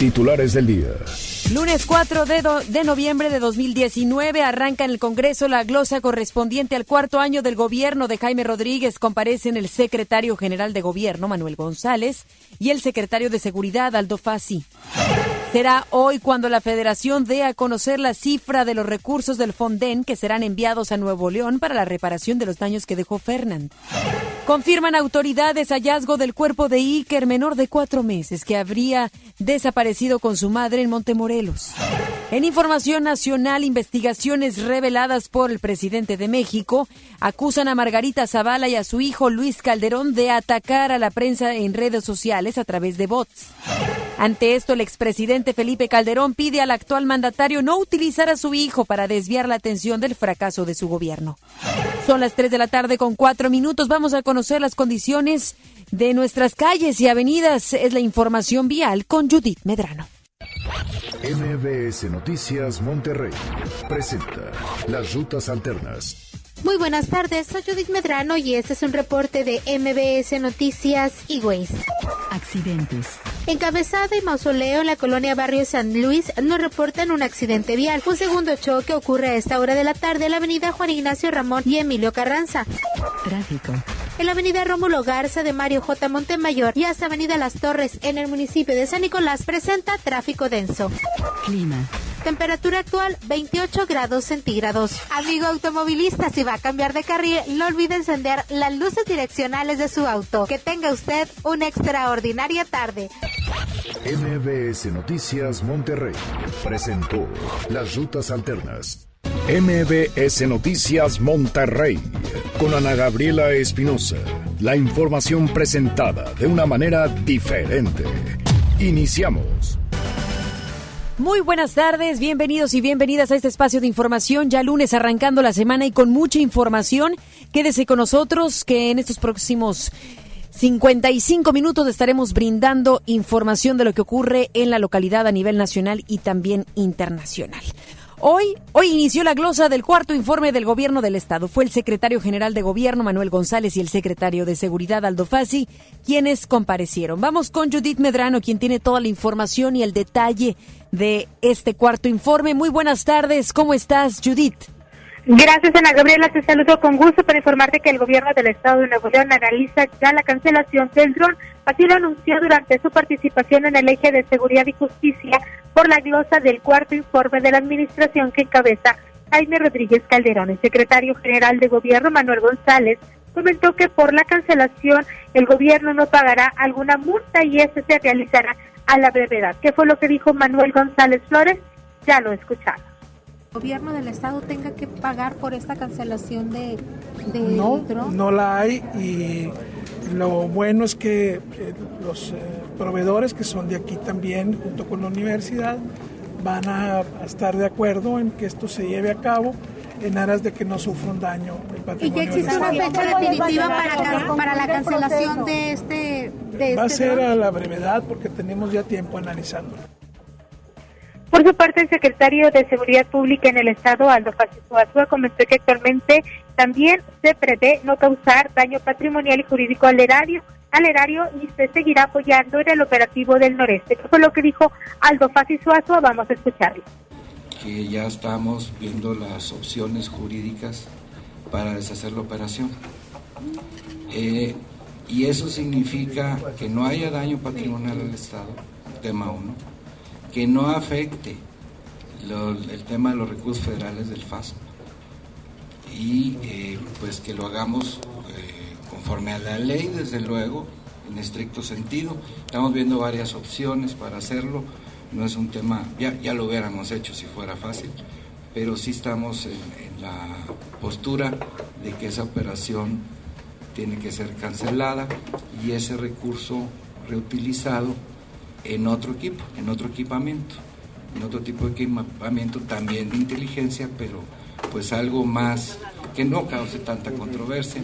Titulares del día. Lunes 4 de, de, noviembre de 2019 arranca en el Congreso la glosa correspondiente al cuarto año del gobierno de Jaime Rodríguez. Comparecen el secretario general de gobierno, Manuel González, y el secretario de Seguridad, Aldo Fassi. Será hoy cuando la Federación dé a conocer la cifra de los recursos del Fonden que serán enviados a Nuevo León para la reparación de los daños que dejó Fernand. Confirman autoridades hallazgo del cuerpo de Iker, menor de cuatro meses, que habría desaparecido con su madre en Montemorelos. En información nacional, investigaciones reveladas por el presidente de México acusan a Margarita Zavala y a su hijo Luis Calderón de atacar a la prensa en redes sociales a través de bots. Ante esto, el expresidente Felipe Calderón pide al actual mandatario no utilizar a su hijo para desviar la atención del fracaso de su gobierno. Son las 3 de la tarde con cuatro minutos. Vamos a conocer las condiciones de nuestras calles y avenidas. Es la información vial con Judith Medrano. MBS Noticias Monterrey presenta las rutas alternas. Muy buenas tardes, soy Judith Medrano y este es un reporte de MBS Noticias y Accidentes. Encabezada y mausoleo en la colonia Barrio San Luis nos reportan un accidente vial. Un segundo choque ocurre a esta hora de la tarde en la avenida Juan Ignacio Ramón y Emilio Carranza. Tráfico. En la avenida Rómulo Garza de Mario J. Montemayor y hasta avenida Las Torres en el municipio de San Nicolás presenta tráfico denso. Clima. Temperatura actual 28 grados centígrados. Amigo automovilista, si va a cambiar de carril, no olvide encender las luces direccionales de su auto. Que tenga usted una extraordinaria tarde. MBS Noticias Monterrey presentó las rutas alternas. MBS Noticias Monterrey con Ana Gabriela Espinosa. La información presentada de una manera diferente. Iniciamos. Muy buenas tardes, bienvenidos y bienvenidas a este espacio de información. Ya lunes arrancando la semana y con mucha información. Quédese con nosotros que en estos próximos 55 minutos estaremos brindando información de lo que ocurre en la localidad a nivel nacional y también internacional. Hoy, hoy inició la glosa del cuarto informe del gobierno del estado. Fue el secretario general de gobierno Manuel González y el secretario de seguridad Aldo Fassi quienes comparecieron. Vamos con Judith Medrano, quien tiene toda la información y el detalle de este cuarto informe. Muy buenas tardes, ¿cómo estás, Judith? Gracias, Ana Gabriela. Te saludo con gusto para informarte que el gobierno del Estado de Nuevo León analiza ya la cancelación del dron. Así lo anunció durante su participación en el eje de seguridad y justicia por la glosa del cuarto informe de la administración que encabeza Jaime Rodríguez Calderón. El secretario general de gobierno, Manuel González, comentó que por la cancelación el gobierno no pagará alguna multa y ese se realizará a la brevedad. ¿Qué fue lo que dijo Manuel González Flores? Ya lo escuchamos gobierno del estado tenga que pagar por esta cancelación de, de no, No la hay y lo bueno es que eh, los eh, proveedores que son de aquí también, junto con la universidad, van a, estar de acuerdo en que esto se lleve a cabo en aras de que no sufra un daño el patrimonio. ¿Y que existe una fecha definitiva para, para la cancelación de este? De Va a este ser a la brevedad porque tenemos ya tiempo analizándolo. Por su parte, el secretario de Seguridad Pública en el Estado, Aldo Francisco Azúa, comentó que actualmente también se prevé no causar daño patrimonial y jurídico al erario, al erario y se seguirá apoyando en el operativo del noreste. Eso fue lo que dijo Aldo Francisco Azúa. Vamos a escucharlo. Que ya estamos viendo las opciones jurídicas para deshacer la operación. Eh, y eso significa que no haya daño patrimonial al Estado, tema uno que no afecte el tema de los recursos federales del FAS y eh, pues que lo hagamos eh, conforme a la ley, desde luego, en estricto sentido. Estamos viendo varias opciones para hacerlo, no es un tema, ya, ya lo hubiéramos hecho si fuera fácil, pero sí estamos en la postura de que esa operación tiene que ser cancelada y ese recurso reutilizado en otro equipo, en otro equipamiento, en otro tipo de equipamiento también de inteligencia, pero pues algo más que no cause tanta controversia.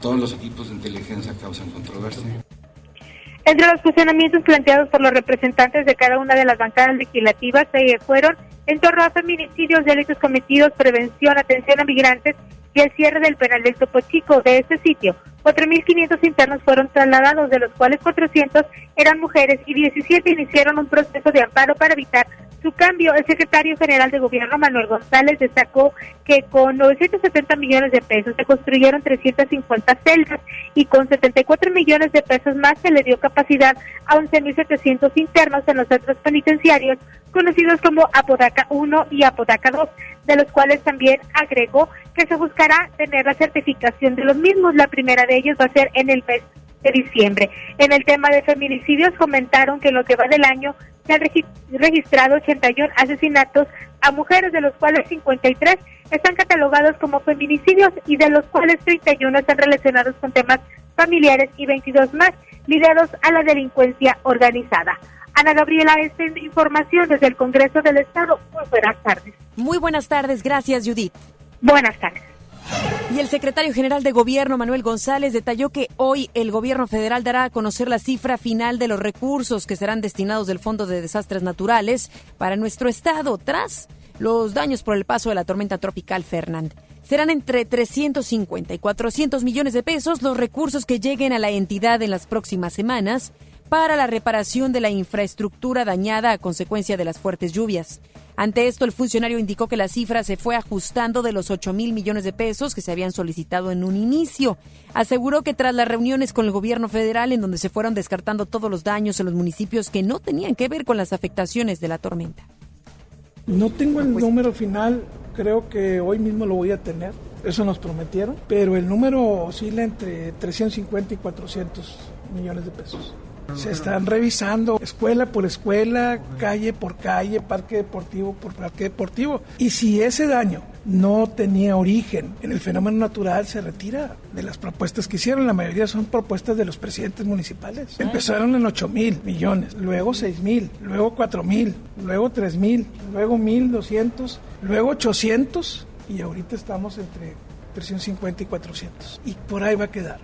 Todos los equipos de inteligencia causan controversia. Entre los cuestionamientos planteados por los representantes de cada una de las bancadas legislativas se fueron en torno a feminicidios, delitos cometidos, prevención, atención a migrantes y el cierre del penal del Topo Chico de este sitio. 4.500 internos fueron trasladados, de los cuales 400 eran mujeres y 17 iniciaron un proceso de amparo para evitar su cambio. El secretario general de Gobierno, Manuel González, destacó que con 970 millones de pesos se construyeron 350 celdas y con 74 millones de pesos más se le dio capacidad a 11.700 internos en los centros penitenciarios conocidos como Apodaca 1 y Apodaca 2, de los cuales también agregó que se buscará tener la certificación de los mismos. La primera de ellos va a ser en el mes de diciembre. En el tema de feminicidios comentaron que en lo que va del año se han registrado 81 asesinatos a mujeres, de los cuales 53 están catalogados como feminicidios y de los cuales 31 están relacionados con temas familiares y 22 más ligados a la delincuencia organizada. Ana Gabriela, esta información desde el Congreso del Estado. Muy buenas tardes. Muy buenas tardes, gracias Judith. Buenas tardes. Y el secretario general de Gobierno, Manuel González, detalló que hoy el gobierno federal dará a conocer la cifra final de los recursos que serán destinados del Fondo de Desastres Naturales para nuestro estado tras los daños por el paso de la tormenta tropical Fernand. Serán entre 350 y 400 millones de pesos los recursos que lleguen a la entidad en las próximas semanas para la reparación de la infraestructura dañada a consecuencia de las fuertes lluvias. Ante esto, el funcionario indicó que la cifra se fue ajustando de los 8 mil millones de pesos que se habían solicitado en un inicio. Aseguró que tras las reuniones con el gobierno federal, en donde se fueron descartando todos los daños en los municipios que no tenían que ver con las afectaciones de la tormenta. No tengo el número final, creo que hoy mismo lo voy a tener, eso nos prometieron, pero el número oscila entre 350 y 400 millones de pesos. Se están revisando escuela por escuela, calle por calle, parque deportivo por parque deportivo. Y si ese daño no tenía origen en el fenómeno natural, se retira de las propuestas que hicieron. La mayoría son propuestas de los presidentes municipales. Empezaron en 8 mil millones, luego 6 mil, luego 4 mil, luego 3 mil, luego 1.200, luego 800 y ahorita estamos entre 350 y 400. Y por ahí va a quedar.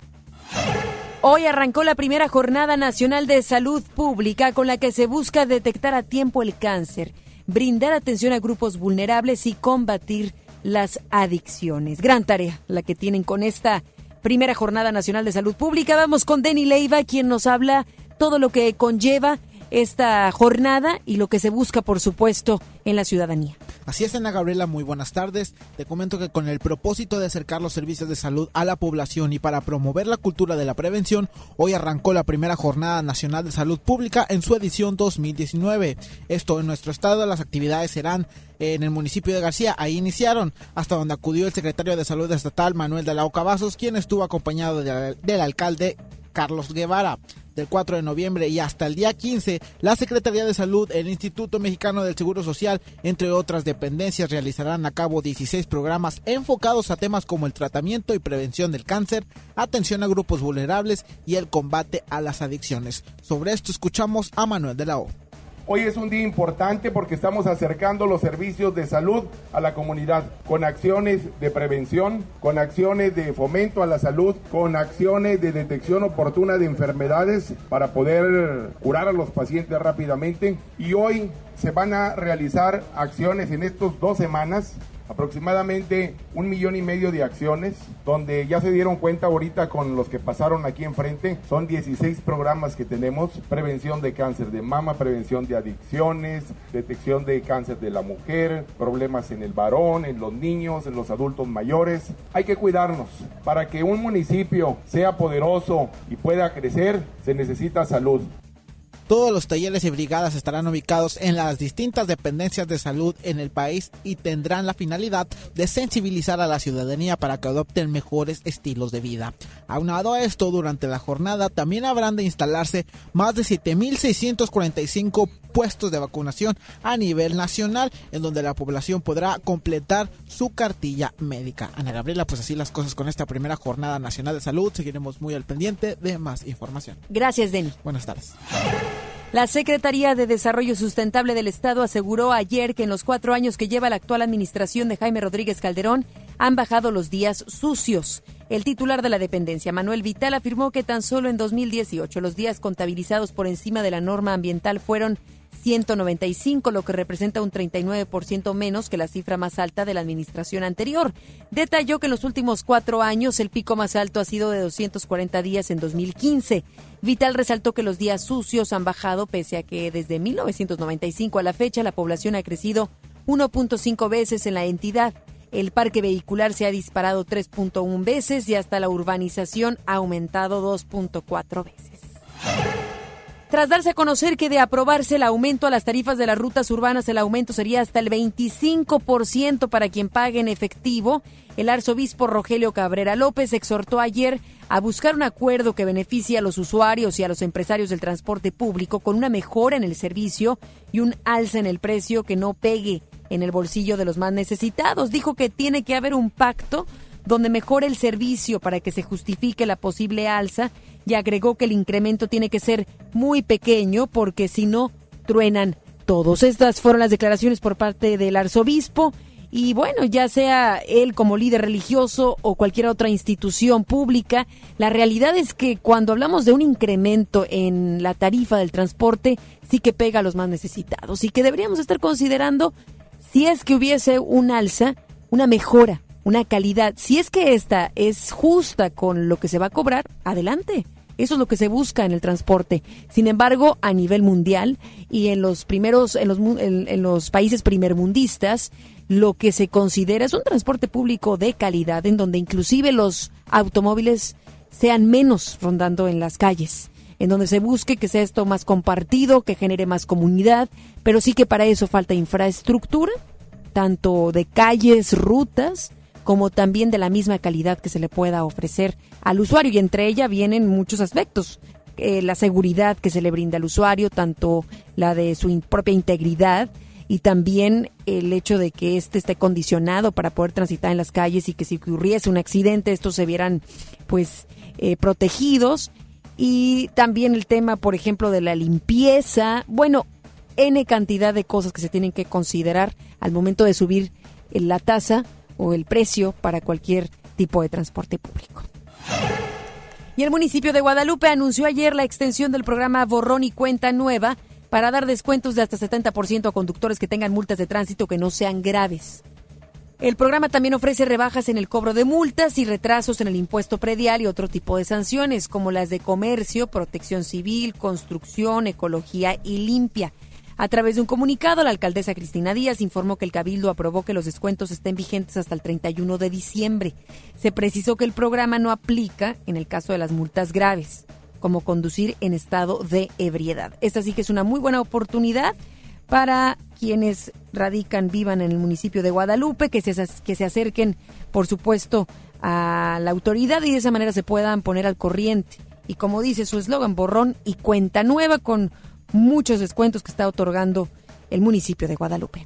Hoy arrancó la primera Jornada Nacional de Salud Pública con la que se busca detectar a tiempo el cáncer, brindar atención a grupos vulnerables y combatir las adicciones. Gran tarea la que tienen con esta primera Jornada Nacional de Salud Pública. Vamos con Denny Leiva, quien nos habla todo lo que conlleva esta jornada y lo que se busca, por supuesto, en la ciudadanía. Así es, Ana Gabriela, muy buenas tardes. Te comento que con el propósito de acercar los servicios de salud a la población y para promover la cultura de la prevención, hoy arrancó la primera Jornada Nacional de Salud Pública en su edición 2019. Esto en nuestro estado, las actividades serán en el municipio de García. Ahí iniciaron, hasta donde acudió el secretario de Salud Estatal, Manuel de la Ocavazos, quien estuvo acompañado del alcalde Carlos Guevara del 4 de noviembre y hasta el día 15, la Secretaría de Salud, el Instituto Mexicano del Seguro Social, entre otras dependencias, realizarán a cabo 16 programas enfocados a temas como el tratamiento y prevención del cáncer, atención a grupos vulnerables y el combate a las adicciones. Sobre esto escuchamos a Manuel de la O. Hoy es un día importante porque estamos acercando los servicios de salud a la comunidad con acciones de prevención, con acciones de fomento a la salud, con acciones de detección oportuna de enfermedades para poder curar a los pacientes rápidamente. Y hoy se van a realizar acciones en estas dos semanas aproximadamente un millón y medio de acciones, donde ya se dieron cuenta ahorita con los que pasaron aquí enfrente, son 16 programas que tenemos, prevención de cáncer de mama, prevención de adicciones, detección de cáncer de la mujer, problemas en el varón, en los niños, en los adultos mayores. Hay que cuidarnos. Para que un municipio sea poderoso y pueda crecer, se necesita salud. Todos los talleres y brigadas estarán ubicados en las distintas dependencias de salud en el país y tendrán la finalidad de sensibilizar a la ciudadanía para que adopten mejores estilos de vida. Aunado a esto, durante la jornada también habrán de instalarse más de 7.645 puestos de vacunación a nivel nacional, en donde la población podrá completar su cartilla médica. Ana Gabriela, pues así las cosas con esta primera jornada nacional de salud. Seguiremos muy al pendiente de más información. Gracias, Denny. Buenas tardes. La Secretaría de Desarrollo Sustentable del Estado aseguró ayer que en los cuatro años que lleva la actual administración de Jaime Rodríguez Calderón han bajado los días sucios. El titular de la dependencia, Manuel Vital, afirmó que tan solo en 2018 los días contabilizados por encima de la norma ambiental fueron 195, lo que representa un 39% menos que la cifra más alta de la administración anterior. Detalló que en los últimos cuatro años el pico más alto ha sido de 240 días en 2015. Vital resaltó que los días sucios han bajado pese a que desde 1995 a la fecha la población ha crecido 1.5 veces en la entidad. El parque vehicular se ha disparado 3.1 veces y hasta la urbanización ha aumentado 2.4 veces. Tras darse a conocer que de aprobarse el aumento a las tarifas de las rutas urbanas, el aumento sería hasta el 25% para quien pague en efectivo, el arzobispo Rogelio Cabrera López exhortó ayer a buscar un acuerdo que beneficie a los usuarios y a los empresarios del transporte público con una mejora en el servicio y un alza en el precio que no pegue en el bolsillo de los más necesitados. Dijo que tiene que haber un pacto donde mejore el servicio para que se justifique la posible alza y agregó que el incremento tiene que ser muy pequeño porque si no, truenan todos. Estas fueron las declaraciones por parte del arzobispo y bueno, ya sea él como líder religioso o cualquier otra institución pública, la realidad es que cuando hablamos de un incremento en la tarifa del transporte, sí que pega a los más necesitados y que deberíamos estar considerando si es que hubiese un alza, una mejora, una calidad. Si es que esta es justa con lo que se va a cobrar, adelante. Eso es lo que se busca en el transporte. Sin embargo, a nivel mundial y en los primeros, en los, en, los países primermundistas, lo que se considera es un transporte público de calidad, en donde inclusive los automóviles sean menos rondando en las calles, en donde se busque que sea esto más compartido, que genere más comunidad, pero sí que para eso falta infraestructura, tanto de calles, rutas, como también de la misma calidad que se le pueda ofrecer al usuario. Y entre ella vienen muchos aspectos. Eh, la seguridad que se le brinda al usuario, tanto la de su propia integridad y también el hecho de que éste esté condicionado para poder transitar en las calles y que si ocurriese un accidente estos se vieran pues eh, protegidos y también el tema por ejemplo de la limpieza bueno n cantidad de cosas que se tienen que considerar al momento de subir la tasa o el precio para cualquier tipo de transporte público. Y el municipio de Guadalupe anunció ayer la extensión del programa Borrón y Cuenta Nueva para dar descuentos de hasta 70% a conductores que tengan multas de tránsito que no sean graves. El programa también ofrece rebajas en el cobro de multas y retrasos en el impuesto predial y otro tipo de sanciones, como las de comercio, protección civil, construcción, ecología y limpia. A través de un comunicado, la alcaldesa Cristina Díaz informó que el Cabildo aprobó que los descuentos estén vigentes hasta el 31 de diciembre. Se precisó que el programa no aplica en el caso de las multas graves, como conducir en estado de ebriedad. Esta sí que es una muy buena oportunidad para quienes radican, vivan en el municipio de Guadalupe, que se, que se acerquen, por supuesto, a la autoridad y de esa manera se puedan poner al corriente. Y como dice su eslogan, borrón y cuenta nueva con muchos descuentos que está otorgando el municipio de Guadalupe.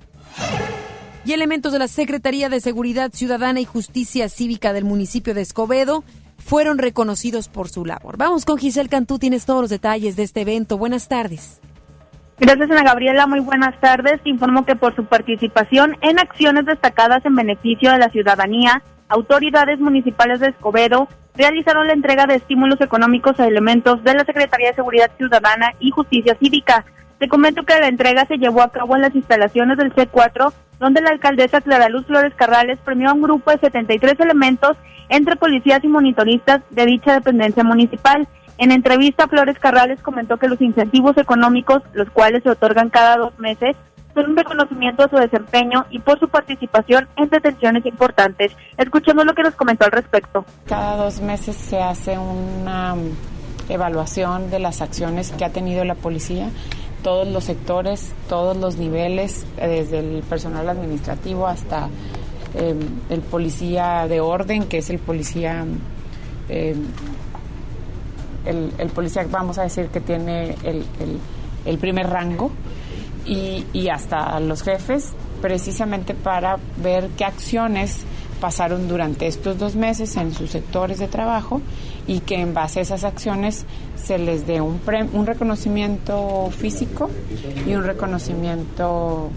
Y elementos de la Secretaría de Seguridad Ciudadana y Justicia Cívica del municipio de Escobedo fueron reconocidos por su labor. Vamos con Giselle Cantú, tienes todos los detalles de este evento. Buenas tardes. Gracias, Ana Gabriela. Muy buenas tardes. Informo que por su participación en acciones destacadas en beneficio de la ciudadanía, autoridades municipales de Escobedo realizaron la entrega de estímulos económicos a elementos de la Secretaría de Seguridad Ciudadana y Justicia Cívica. Te comento que la entrega se llevó a cabo en las instalaciones del C4, donde la alcaldesa Clara Luz Flores Carrales premió a un grupo de 73 elementos entre policías y monitoristas de dicha dependencia municipal. En entrevista, Flores Carrales comentó que los incentivos económicos, los cuales se otorgan cada dos meses, son un reconocimiento a su desempeño y por su participación en detenciones importantes. Escuchemos lo que nos comentó al respecto. Cada dos meses se hace una evaluación de las acciones que ha tenido la policía, todos los sectores, todos los niveles, desde el personal administrativo hasta em, el policía de orden, que es el policía, em, el, el, policía, vamos a decir, que tiene el, el primer rango y, hasta los jefes, precisamente para ver qué acciones pasaron durante estos dos meses en sus sectores de trabajo y que en base a esas acciones se les dé un, un reconocimiento físico y un reconocimiento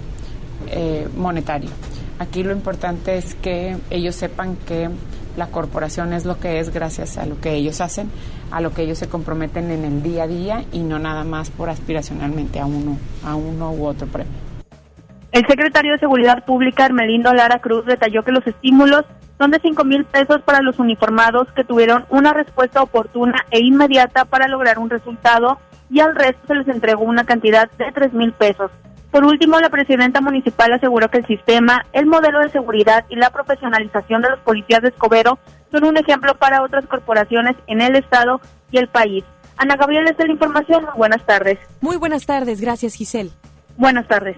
eh, monetario. Aquí lo importante es que ellos sepan que la corporación es lo que es gracias a lo que ellos hacen, a lo que ellos se comprometen en el día a día y no nada más por aspiracionalmente a uno, a uno u otro premio. El secretario de Seguridad Pública, Hermelindo Lara Cruz, detalló que los estímulos son de 5 mil pesos para los uniformados que tuvieron una respuesta oportuna e inmediata para lograr un resultado y al resto se les entregó una cantidad de 3 mil pesos. Por último, la presidenta municipal aseguró que el sistema, el modelo de seguridad y la profesionalización de los policías de Escobedo son un ejemplo para otras corporaciones en el Estado y el país. Ana Gabriela, esta es la información. buenas tardes. Muy buenas tardes. Gracias, Giselle. Buenas tardes.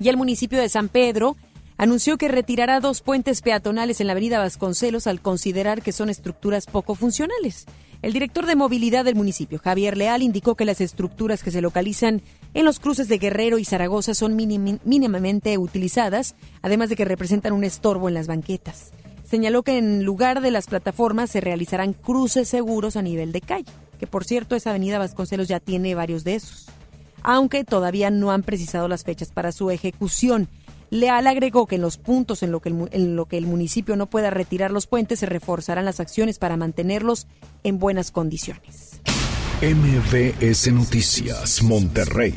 Y el municipio de San Pedro anunció que retirará dos puentes peatonales en la avenida Vasconcelos al considerar que son estructuras poco funcionales. El director de movilidad del municipio, Javier Leal, indicó que las estructuras que se localizan en los cruces de Guerrero y Zaragoza son mínimamente utilizadas, además de que representan un estorbo en las banquetas. Señaló que en lugar de las plataformas se realizarán cruces seguros a nivel de calle, que por cierto esa avenida Vasconcelos ya tiene varios de esos, aunque todavía no han precisado las fechas para su ejecución. Leal agregó que en los puntos en lo que, lo que el municipio no pueda retirar los puentes se reforzarán las acciones para mantenerlos en buenas condiciones. MVS Noticias Monterrey.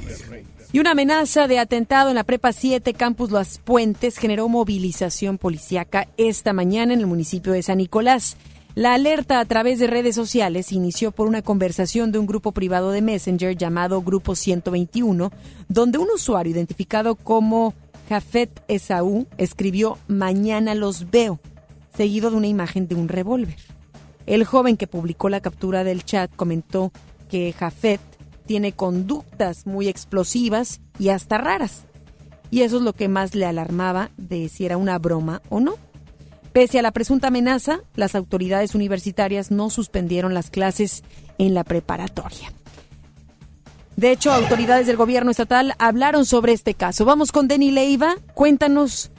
Y una amenaza de atentado en la Prepa 7 Campus Las Puentes generó movilización policíaca esta mañana en el municipio de San Nicolás. La alerta a través de redes sociales inició por una conversación de un grupo privado de Messenger llamado Grupo 121, donde un usuario identificado como Jafet Esaú escribió Mañana los veo, seguido de una imagen de un revólver. El joven que publicó la captura del chat comentó que Jafet tiene conductas muy explosivas y hasta raras. Y eso es lo que más le alarmaba de si era una broma o no. Pese a la presunta amenaza, las autoridades universitarias no suspendieron las clases en la preparatoria. De hecho, autoridades del gobierno estatal hablaron sobre este caso. Vamos con Denny Leiva. Cuéntanos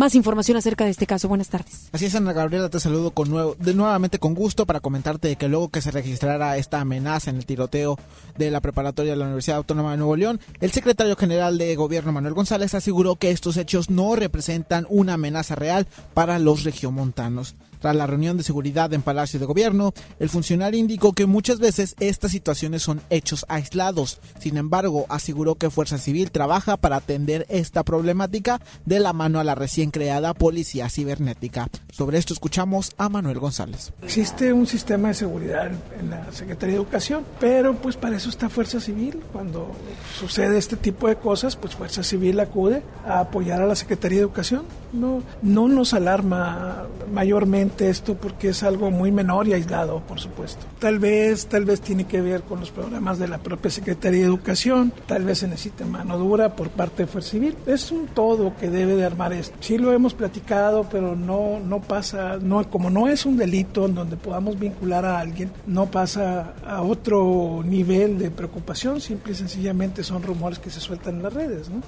más información acerca de este caso. Buenas tardes. Así es, Ana Gabriela, te saludo con nuevo, de nuevamente con gusto para comentarte que luego que se registrara esta amenaza en el tiroteo de la preparatoria de la Universidad Autónoma de Nuevo León, el secretario general de Gobierno Manuel González aseguró que estos hechos no representan una amenaza real para los regiomontanos. Tras la reunión de seguridad en Palacio de Gobierno, el funcionario indicó que muchas veces estas situaciones son hechos aislados. Sin embargo, aseguró que Fuerza Civil trabaja para atender esta problemática de la mano a la recién creada Policía Cibernética. Sobre esto escuchamos a Manuel González. Existe un sistema de seguridad en la Secretaría de Educación, pero pues para eso está Fuerza Civil. Cuando sucede este tipo de cosas, pues Fuerza Civil acude a apoyar a la Secretaría de Educación. No, no nos alarma mayormente esto porque es algo muy menor y aislado, por supuesto. Tal vez, tal vez tiene que ver con los programas de la propia Secretaría de Educación, tal vez se necesite mano dura por parte de Fuerza Civil. Es un todo que debe de armar esto. Sí lo hemos platicado, pero no, no pasa, no, como no es un delito en donde podamos vincular a alguien, no pasa a otro nivel de preocupación, simple y sencillamente son rumores que se sueltan en las redes, ¿no?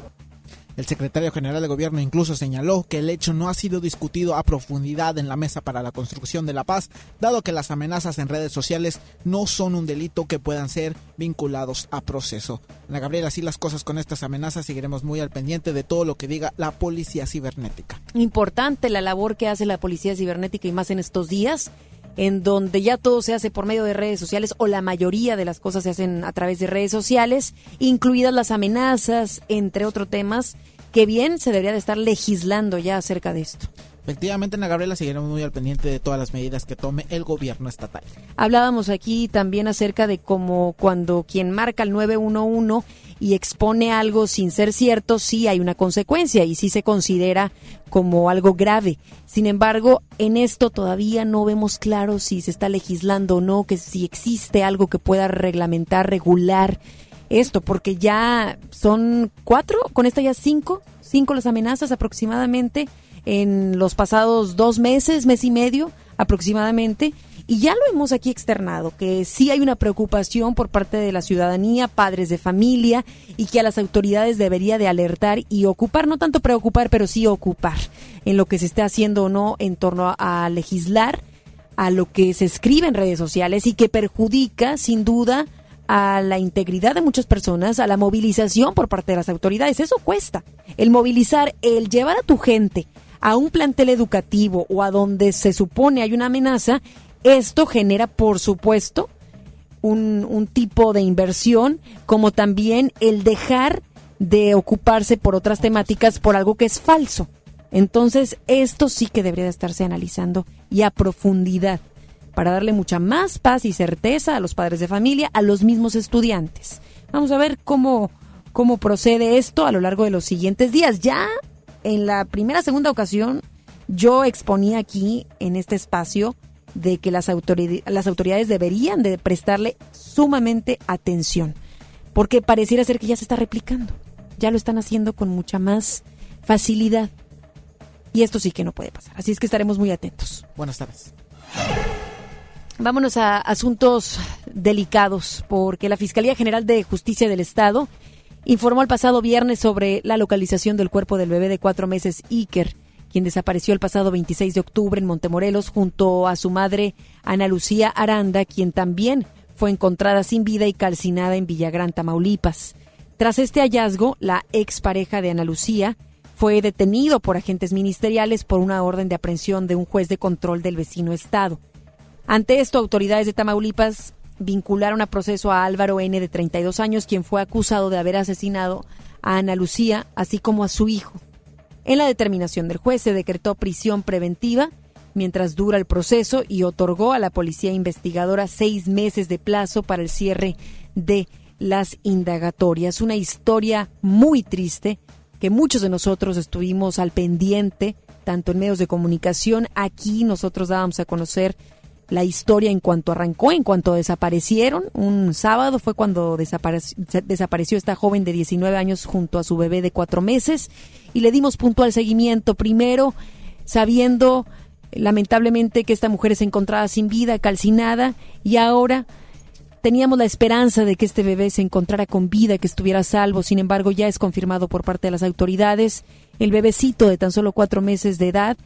El secretario general de gobierno incluso señaló que el hecho no ha sido discutido a profundidad en la mesa para la construcción de la paz, dado que las amenazas en redes sociales no son un delito que puedan ser vinculados a proceso. Ana Gabriela, así las cosas con estas amenazas, seguiremos muy al pendiente de todo lo que diga la policía cibernética. Importante la labor que hace la policía cibernética y más en estos días en donde ya todo se hace por medio de redes sociales o la mayoría de las cosas se hacen a través de redes sociales, incluidas las amenazas, entre otros temas, que bien se debería de estar legislando ya acerca de esto. Efectivamente, Ana Gabriela, seguiremos muy al pendiente de todas las medidas que tome el gobierno estatal. Hablábamos aquí también acerca de cómo cuando quien marca el 911 y expone algo sin ser cierto, sí hay una consecuencia y sí se considera como algo grave. Sin embargo, en esto todavía no vemos claro si se está legislando o no, que si existe algo que pueda reglamentar, regular esto, porque ya son cuatro, con esta ya cinco, cinco las amenazas aproximadamente en los pasados dos meses, mes y medio aproximadamente. Y ya lo hemos aquí externado, que sí hay una preocupación por parte de la ciudadanía, padres de familia, y que a las autoridades debería de alertar y ocupar, no tanto preocupar, pero sí ocupar en lo que se esté haciendo o no en torno a legislar, a lo que se escribe en redes sociales y que perjudica, sin duda, a la integridad de muchas personas, a la movilización por parte de las autoridades. Eso cuesta. El movilizar, el llevar a tu gente a un plantel educativo o a donde se supone hay una amenaza, esto genera, por supuesto, un, un tipo de inversión, como también el dejar de ocuparse por otras temáticas por algo que es falso. Entonces, esto sí que debería de estarse analizando y a profundidad para darle mucha más paz y certeza a los padres de familia, a los mismos estudiantes. Vamos a ver cómo, cómo procede esto a lo largo de los siguientes días. Ya en la primera, segunda ocasión, yo exponía aquí en este espacio de que las, las autoridades deberían de prestarle sumamente atención, porque pareciera ser que ya se está replicando, ya lo están haciendo con mucha más facilidad. Y esto sí que no puede pasar. Así es que estaremos muy atentos. Buenas tardes. Vámonos a asuntos delicados, porque la Fiscalía General de Justicia del Estado informó el pasado viernes sobre la localización del cuerpo del bebé de cuatro meses, Iker, quien desapareció el pasado 26 de octubre en Montemorelos junto a su madre Ana Lucía Aranda, quien también fue encontrada sin vida y calcinada en Villagrán, Tamaulipas. Tras este hallazgo, la expareja de Ana Lucía fue detenido por agentes ministeriales por una orden de aprehensión de un juez de control del vecino estado. Ante esto, autoridades de Tamaulipas vincularon a proceso a Álvaro N. de 32 años, quien fue acusado de haber asesinado a Ana Lucía, así como a su hijo. En la determinación del juez se decretó prisión preventiva mientras dura el proceso y otorgó a la policía investigadora seis meses de plazo para el cierre de las indagatorias. Una historia muy triste que muchos de nosotros estuvimos al pendiente, tanto en medios de comunicación, aquí nosotros dábamos a conocer la historia en cuanto arrancó, en cuanto desaparecieron. Un sábado fue cuando desapareció, esta joven de 19 años junto a su bebé de cuatro meses y le dimos puntual seguimiento. Primero, sabiendo lamentablemente que esta mujer se encontraba sin vida, calcinada, y ahora teníamos la esperanza de que este bebé se encontrara con vida, que estuviera salvo. Sin embargo, ya es confirmado por parte de las autoridades. El bebecito de tan solo cuatro meses de edad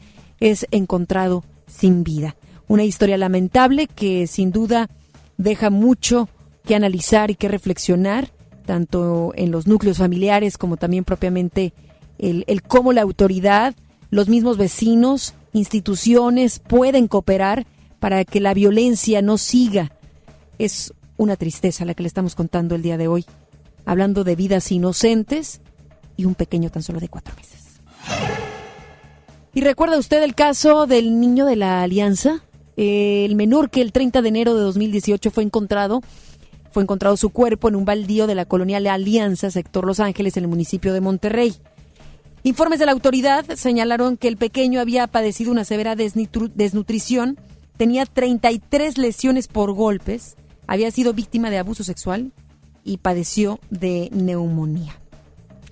es encontrado sin vida. Una historia lamentable que sin duda deja mucho que analizar y que reflexionar, tanto en los núcleos familiares como también propiamente el, el cómo la autoridad, los mismos vecinos, instituciones pueden cooperar para que la violencia no siga. Es una tristeza la que le estamos contando el día de hoy, hablando de vidas inocentes y un pequeño tan solo de cuatro meses. ¿Y recuerda usted el caso del niño de la Alianza? El menor que el 30 de enero de 2018 fue encontrado, fue encontrado su cuerpo en un baldío de la colonia Alianza, sector Los Ángeles, en el municipio de Monterrey. Informes de la autoridad señalaron que el pequeño había padecido una severa desnutrición, tenía 33 lesiones por golpes, había sido víctima de abuso sexual y padeció de neumonía.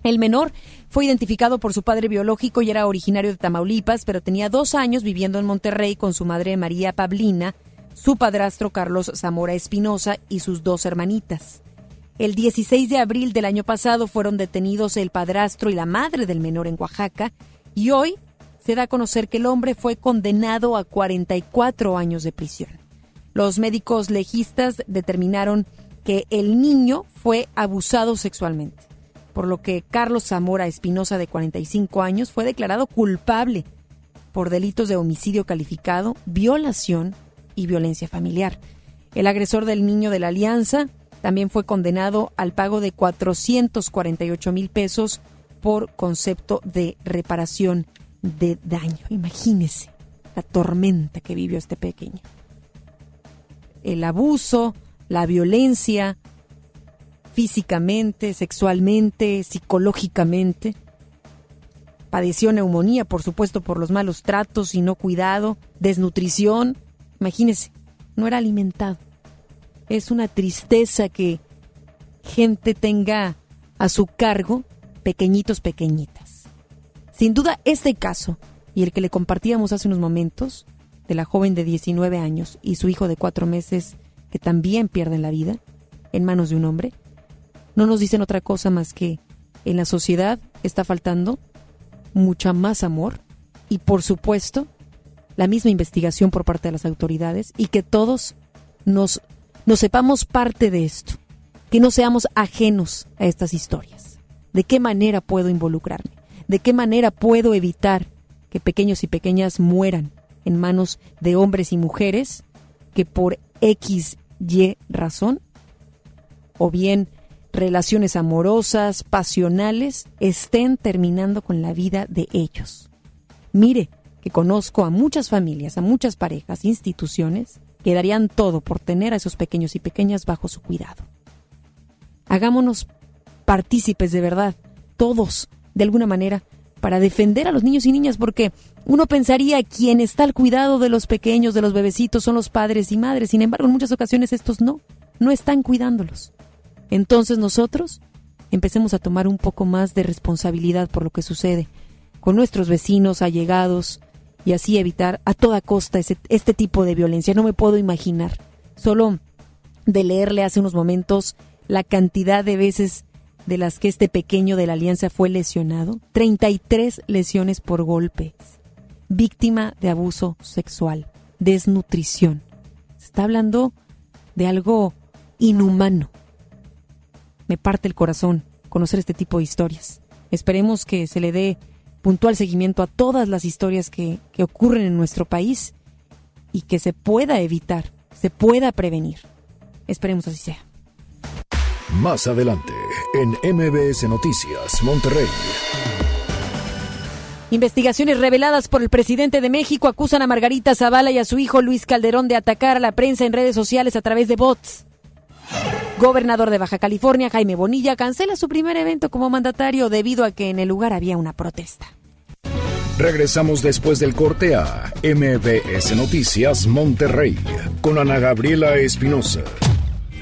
El menor fue identificado por su padre biológico y era originario de Tamaulipas, pero tenía dos años viviendo en Monterrey con su madre María Pablina, su padrastro Carlos Zamora Espinosa y sus dos hermanitas. El 16 de abril del año pasado fueron detenidos el padrastro y la madre del menor en Oaxaca y hoy se da a conocer que el hombre fue condenado a 44 años de prisión. Los médicos legistas determinaron que el niño fue abusado sexualmente por lo que Carlos Zamora Espinosa, de 45 años, fue declarado culpable por delitos de homicidio calificado, violación y violencia familiar. El agresor del niño de la Alianza también fue condenado al pago de 448 mil pesos por concepto de reparación de daño. Imagínese la tormenta que vivió este pequeño. El abuso, la violencia, físicamente, sexualmente, psicológicamente. Padeció neumonía, por supuesto, por los malos tratos y no cuidado, desnutrición. Imagínese, no era alimentado. Es una tristeza que gente tenga a su cargo pequeñitos, pequeñitas. Sin duda, este caso y el que le compartíamos hace unos momentos, de la joven de 19 años y su hijo de cuatro meses que también pierden la vida en manos de un hombre, no nos dicen otra cosa más que en la sociedad está faltando mucha más amor y por supuesto la misma investigación por parte de las autoridades y que todos nos, nos sepamos parte de esto, que no seamos ajenos a estas historias. ¿De qué manera puedo involucrarme? ¿De qué manera puedo evitar que pequeños y pequeñas mueran en manos de hombres y mujeres que por X, Y razón, o bien relaciones amorosas, pasionales, estén terminando con la vida de ellos. Mire que conozco a muchas familias, a muchas parejas, instituciones, que darían todo por tener a esos pequeños y pequeñas bajo su cuidado. Hagámonos partícipes de verdad, todos, de alguna manera, para defender a los niños y niñas, porque uno pensaría quien está al cuidado de los pequeños, de los bebecitos, son los padres y madres. Sin embargo, en muchas ocasiones estos no, no están cuidándolos. Entonces nosotros empecemos a tomar un poco más de responsabilidad por lo que sucede con nuestros vecinos, allegados, y así evitar a toda costa este tipo de violencia. No me puedo imaginar. Solo de leerle hace unos momentos la cantidad de veces de las que este pequeño de la alianza fue lesionado. 33 lesiones por golpes. Víctima de abuso sexual, desnutrición. Se está hablando de algo inhumano. Me parte el corazón conocer este tipo de historias. Esperemos que se le dé puntual seguimiento a todas las historias que, que ocurren en nuestro país y que se pueda evitar, se pueda prevenir. Esperemos así sea. Más adelante, en MBS Noticias, Monterrey. Investigaciones reveladas por el presidente de México acusan a Margarita Zavala y a su hijo Luis Calderón de atacar a la prensa en redes sociales a través de bots. Gobernador de Baja California, Jaime Bonilla, cancela su primer evento como mandatario debido a que en el lugar había una protesta. Regresamos después del corte a MBS Noticias Monterrey con Ana Gabriela Espinosa.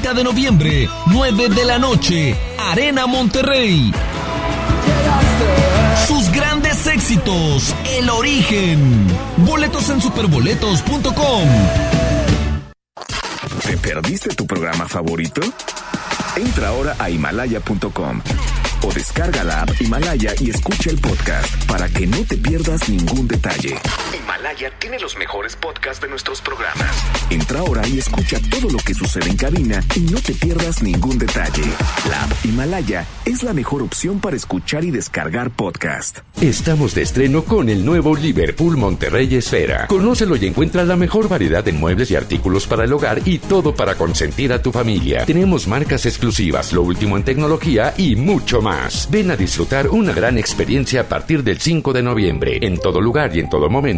30 de noviembre, 9 de la noche, Arena Monterrey. Sus grandes éxitos, El Origen. Boletos en superboletos.com. ¿Te perdiste tu programa favorito? Entra ahora a himalaya.com o descarga la app Himalaya y escucha el podcast para que no te pierdas ningún detalle. Himalaya tiene los mejores podcasts de nuestros programas. Entra ahora y escucha todo lo que sucede en cabina y no te pierdas ningún detalle. La app Himalaya es la mejor opción para escuchar y descargar podcast. Estamos de estreno con el nuevo Liverpool Monterrey Esfera. Conócelo y encuentra la mejor variedad de muebles y artículos para el hogar y todo para consentir a tu familia. Tenemos marcas exclusivas, lo último en tecnología y mucho más. Ven a disfrutar una gran experiencia a partir del 5 de noviembre. En todo lugar y en todo momento,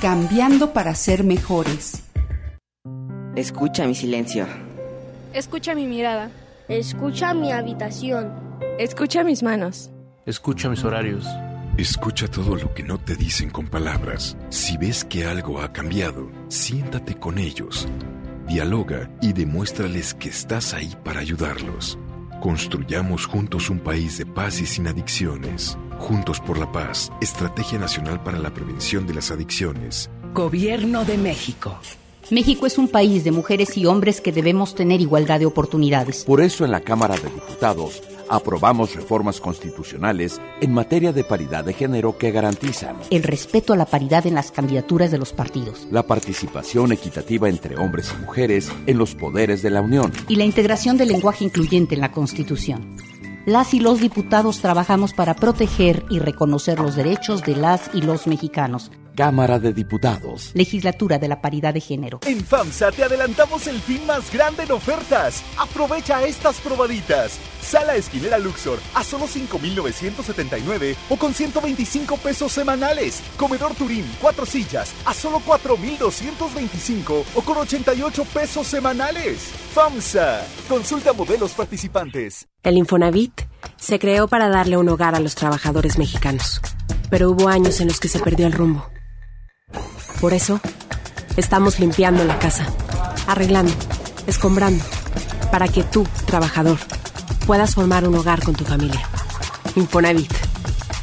cambiando para ser mejores. Escucha mi silencio. Escucha mi mirada. Escucha mi habitación. Escucha mis manos. Escucha mis horarios. Escucha todo lo que no te dicen con palabras. Si ves que algo ha cambiado, siéntate con ellos. Dialoga y demuéstrales que estás ahí para ayudarlos. Construyamos juntos un país de paz y sin adicciones. Juntos por la paz, Estrategia Nacional para la Prevención de las Adicciones. Gobierno de México. México es un país de mujeres y hombres que debemos tener igualdad de oportunidades. Por eso en la Cámara de Diputados aprobamos reformas constitucionales en materia de paridad de género que garantizan el respeto a la paridad en las candidaturas de los partidos, la participación equitativa entre hombres y mujeres en los poderes de la Unión y la integración del lenguaje incluyente en la Constitución. Las y los diputados trabajamos para proteger y reconocer los derechos de las y los mexicanos Cámara de Diputados. Legislatura de la Paridad de Género. En FAMSA te adelantamos el fin más grande en ofertas. Aprovecha estas probaditas. Sala esquinera Luxor a solo 5,979 o con 125 pesos semanales. Comedor Turín, cuatro sillas a solo 4,225 o con 88 pesos semanales. FAMSA. Consulta modelos participantes. El Infonavit se creó para darle un hogar a los trabajadores mexicanos, pero hubo años en los que se perdió el rumbo. Por eso, estamos limpiando la casa, arreglando, escombrando, para que tú, trabajador, puedas formar un hogar con tu familia. Infonavit,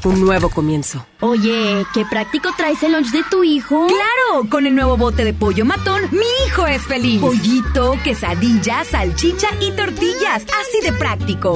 un nuevo comienzo. Oye, qué práctico traes el lunch de tu hijo. ¡Claro! Con el nuevo bote de pollo matón, mi hijo es feliz. Pollito, quesadilla, salchicha y tortillas. Así de práctico.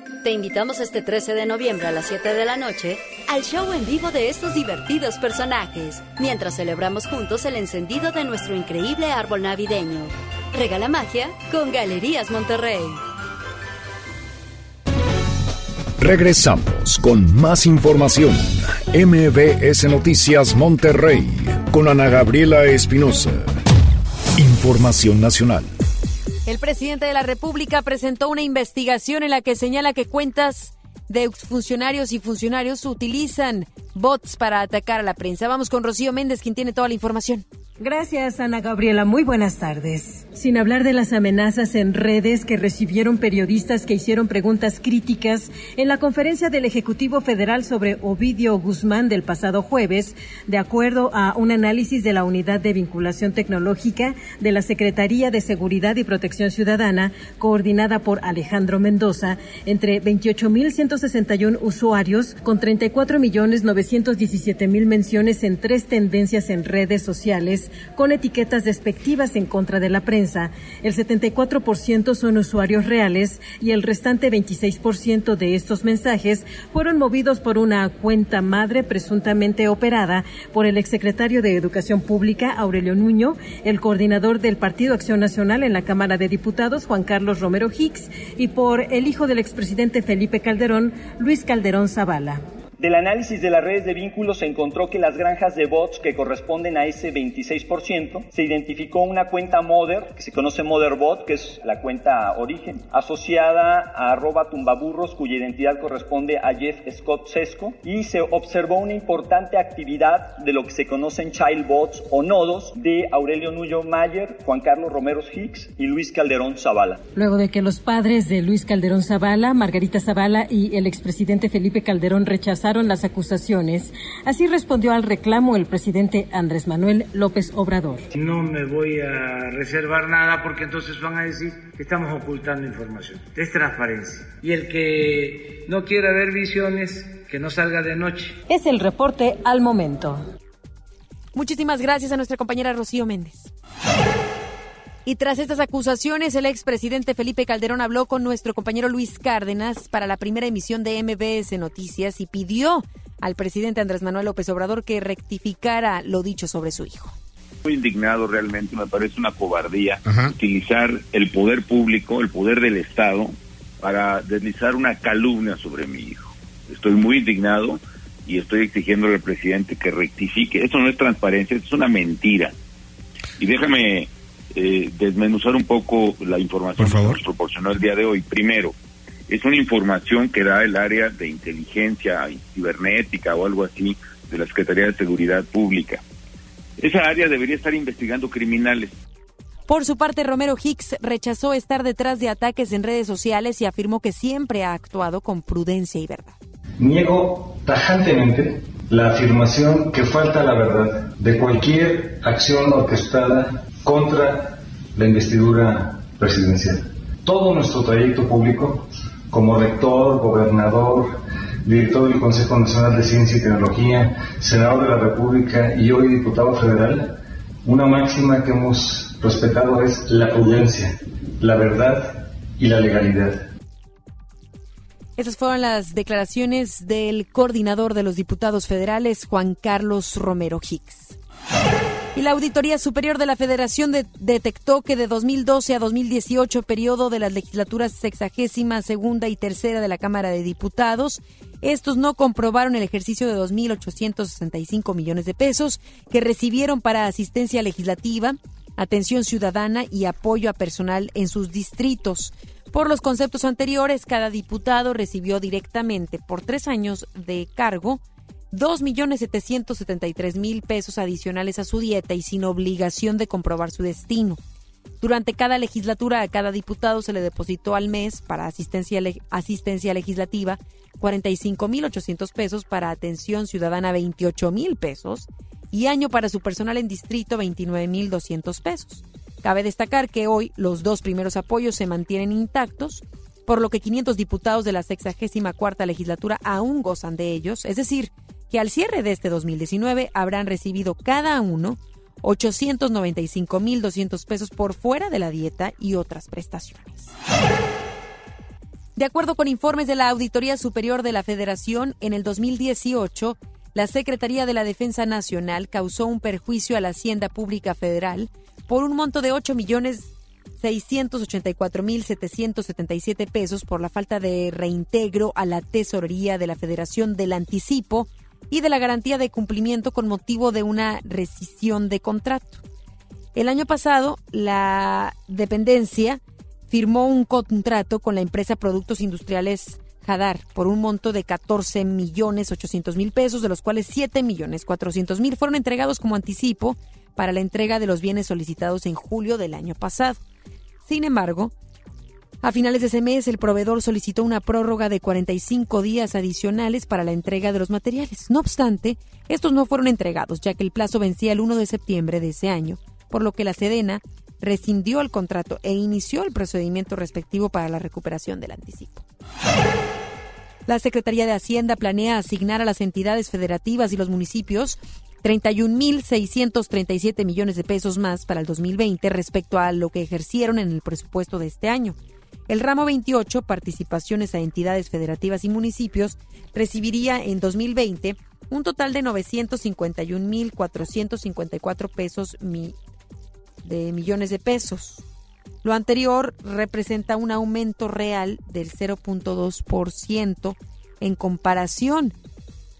Te invitamos este 13 de noviembre a las 7 de la noche al show en vivo de estos divertidos personajes, mientras celebramos juntos el encendido de nuestro increíble árbol navideño. Regala magia con Galerías Monterrey. Regresamos con más información. MBS Noticias Monterrey con Ana Gabriela Espinosa. Información nacional. El presidente de la República presentó una investigación en la que señala que cuentas de funcionarios y funcionarios utilizan bots para atacar a la prensa. Vamos con Rocío Méndez, quien tiene toda la información. Gracias, Ana Gabriela. Muy buenas tardes. Sin hablar de las amenazas en redes que recibieron periodistas que hicieron preguntas críticas en la conferencia del Ejecutivo Federal sobre Ovidio Guzmán del pasado jueves, de acuerdo a un análisis de la Unidad de Vinculación Tecnológica de la Secretaría de Seguridad y Protección Ciudadana, coordinada por Alejandro Mendoza, entre 28.161 usuarios con 34.917.000 menciones en tres tendencias en redes sociales con etiquetas despectivas en contra de la prensa. El 74% son usuarios reales y el restante 26% de estos mensajes fueron movidos por una cuenta madre presuntamente operada por el exsecretario de Educación Pública, Aurelio Nuño, el coordinador del Partido Acción Nacional en la Cámara de Diputados, Juan Carlos Romero Hicks, y por el hijo del expresidente Felipe Calderón, Luis Calderón Zavala. Del análisis de las redes de vínculos se encontró que las granjas de bots que corresponden a ese 26%, se identificó una cuenta Mother, que se conoce Motherbot, que es la cuenta origen, asociada a arroba tumbaburros, cuya identidad corresponde a Jeff Scott Sesco, y se observó una importante actividad de lo que se conocen child bots o nodos de Aurelio Nuyo Mayer, Juan Carlos Romero Hicks y Luis Calderón Zavala. Luego de que los padres de Luis Calderón Zavala, Margarita Zavala y el expresidente Felipe Calderón rechazaron las acusaciones. Así respondió al reclamo el presidente Andrés Manuel López Obrador. No me voy a reservar nada porque entonces van a decir que estamos ocultando información. Es transparencia. Y el que no quiera ver visiones, que no salga de noche. Es el reporte al momento. Muchísimas gracias a nuestra compañera Rocío Méndez. Y tras estas acusaciones, el expresidente Felipe Calderón habló con nuestro compañero Luis Cárdenas para la primera emisión de MBS Noticias y pidió al presidente Andrés Manuel López Obrador que rectificara lo dicho sobre su hijo. Muy indignado realmente, me parece una cobardía utilizar el poder público, el poder del Estado, para deslizar una calumnia sobre mi hijo. Estoy muy indignado y estoy exigiendo al presidente que rectifique. Esto no es transparencia, esto es una mentira. Y déjame eh, desmenuzar un poco la información que nos proporcionó el día de hoy. Primero, es una información que da el área de inteligencia cibernética o algo así de la Secretaría de Seguridad Pública. Esa área debería estar investigando criminales. Por su parte, Romero Hicks rechazó estar detrás de ataques en redes sociales y afirmó que siempre ha actuado con prudencia y verdad. Niego tajantemente la afirmación que falta la verdad de cualquier acción orquestada contra la investidura presidencial. Todo nuestro trayecto público, como rector, gobernador, director del Consejo Nacional de Ciencia y Tecnología, senador de la República y hoy diputado federal, una máxima que hemos respetado es la prudencia, la verdad y la legalidad. Esas fueron las declaraciones del coordinador de los diputados federales, Juan Carlos Romero Hicks. Y la Auditoría Superior de la Federación detectó que de 2012 a 2018, periodo de las legislaturas sexagésima, segunda y tercera de la Cámara de Diputados, estos no comprobaron el ejercicio de 2.865 millones de pesos que recibieron para asistencia legislativa, atención ciudadana y apoyo a personal en sus distritos. Por los conceptos anteriores, cada diputado recibió directamente por tres años de cargo 2.773.000 pesos adicionales a su dieta y sin obligación de comprobar su destino. Durante cada legislatura a cada diputado se le depositó al mes para asistencia, asistencia legislativa 45.800 pesos, para atención ciudadana 28.000 pesos y año para su personal en distrito 29.200 pesos. Cabe destacar que hoy los dos primeros apoyos se mantienen intactos, por lo que 500 diputados de la 64 legislatura aún gozan de ellos, es decir, que al cierre de este 2019 habrán recibido cada uno 895.200 pesos por fuera de la dieta y otras prestaciones. De acuerdo con informes de la Auditoría Superior de la Federación, en el 2018, la Secretaría de la Defensa Nacional causó un perjuicio a la Hacienda Pública Federal por un monto de 8 millones 684.777 pesos por la falta de reintegro a la tesorería de la Federación del anticipo y de la garantía de cumplimiento con motivo de una rescisión de contrato. El año pasado, la dependencia firmó un contrato con la empresa Productos Industriales Hadar por un monto de 14 millones 800 mil pesos, de los cuales 7 millones 400 mil fueron entregados como anticipo para la entrega de los bienes solicitados en julio del año pasado. Sin embargo, a finales de ese mes, el proveedor solicitó una prórroga de 45 días adicionales para la entrega de los materiales. No obstante, estos no fueron entregados, ya que el plazo vencía el 1 de septiembre de ese año, por lo que la Sedena rescindió el contrato e inició el procedimiento respectivo para la recuperación del anticipo. La Secretaría de Hacienda planea asignar a las entidades federativas y los municipios 31.637 millones de pesos más para el 2020 respecto a lo que ejercieron en el presupuesto de este año. El ramo 28, participaciones a entidades federativas y municipios, recibiría en 2020 un total de 951.454 pesos de millones de pesos. Lo anterior representa un aumento real del 0.2% en comparación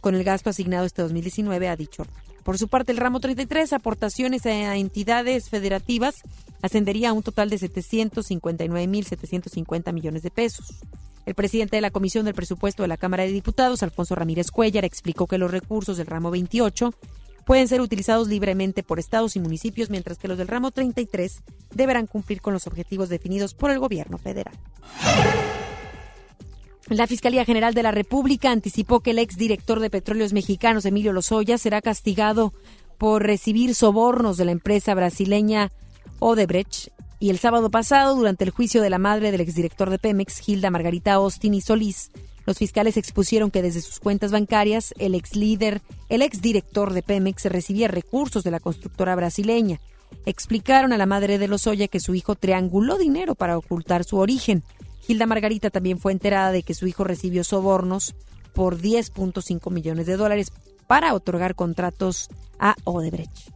con el gasto asignado este 2019 a dicho por su parte, el ramo 33, aportaciones a entidades federativas, ascendería a un total de 759.750 millones de pesos. El presidente de la Comisión del Presupuesto de la Cámara de Diputados, Alfonso Ramírez Cuellar, explicó que los recursos del ramo 28 pueden ser utilizados libremente por estados y municipios, mientras que los del ramo 33 deberán cumplir con los objetivos definidos por el gobierno federal. La Fiscalía General de la República anticipó que el exdirector de Petróleos Mexicanos, Emilio Lozoya, será castigado por recibir sobornos de la empresa brasileña Odebrecht. Y el sábado pasado, durante el juicio de la madre del exdirector de Pemex, Hilda Margarita Austin y Solís, los fiscales expusieron que desde sus cuentas bancarias el ex líder, el exdirector de Pemex recibía recursos de la constructora brasileña. Explicaron a la madre de Lozoya que su hijo trianguló dinero para ocultar su origen. Hilda Margarita también fue enterada de que su hijo recibió sobornos por 10.5 millones de dólares para otorgar contratos a Odebrecht.